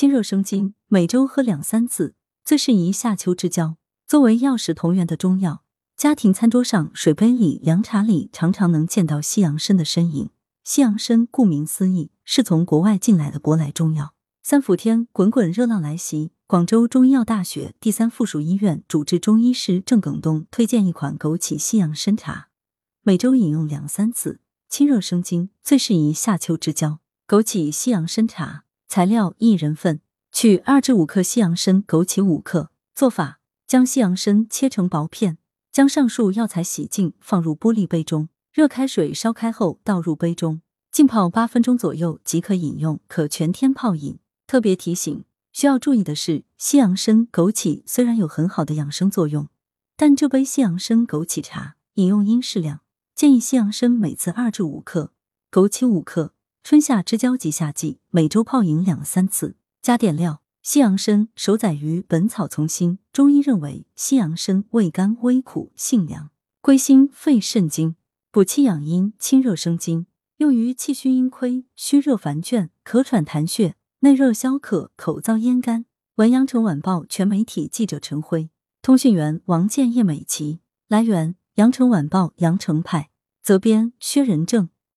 清热生津，每周喝两三次，最适宜夏秋之交。作为药食同源的中药，家庭餐桌上、水杯里、凉茶里常常能见到西洋参的身影。西洋参顾名思义，是从国外进来的舶来中药。三伏天，滚滚热浪来袭，广州中医药大学第三附属医院主治中医师郑耿东推荐一款枸杞西洋参茶，每周饮用两三次，清热生津，最适宜夏秋之交。枸杞西洋参茶材料一人份，取二至五克西洋参、枸杞五克。做法：将西洋参切成薄片，将上述药材洗净，放入玻璃杯中，热开水烧开后倒入杯中，浸泡八分钟左右即可饮用，可全天泡饮。特别提醒：需要注意的是，西洋参、枸杞虽然有很好的养生作用，但这杯西洋参枸杞茶饮用应适量，建议西洋参每次二至五克，枸杞五克。春夏之交及夏季，每周泡饮两三次。加点料：西洋参首载于《本草从心》，中医认为西洋参味甘微苦，性凉，归心肺肾经，补气养阴，清热生津，用于气虚阴亏、虚热烦倦、咳喘痰血、内热消渴、口燥咽干。文阳城晚报全媒体记者陈辉，通讯员王建叶美琪。来源：阳城晚报阳城派，责编薛仁正。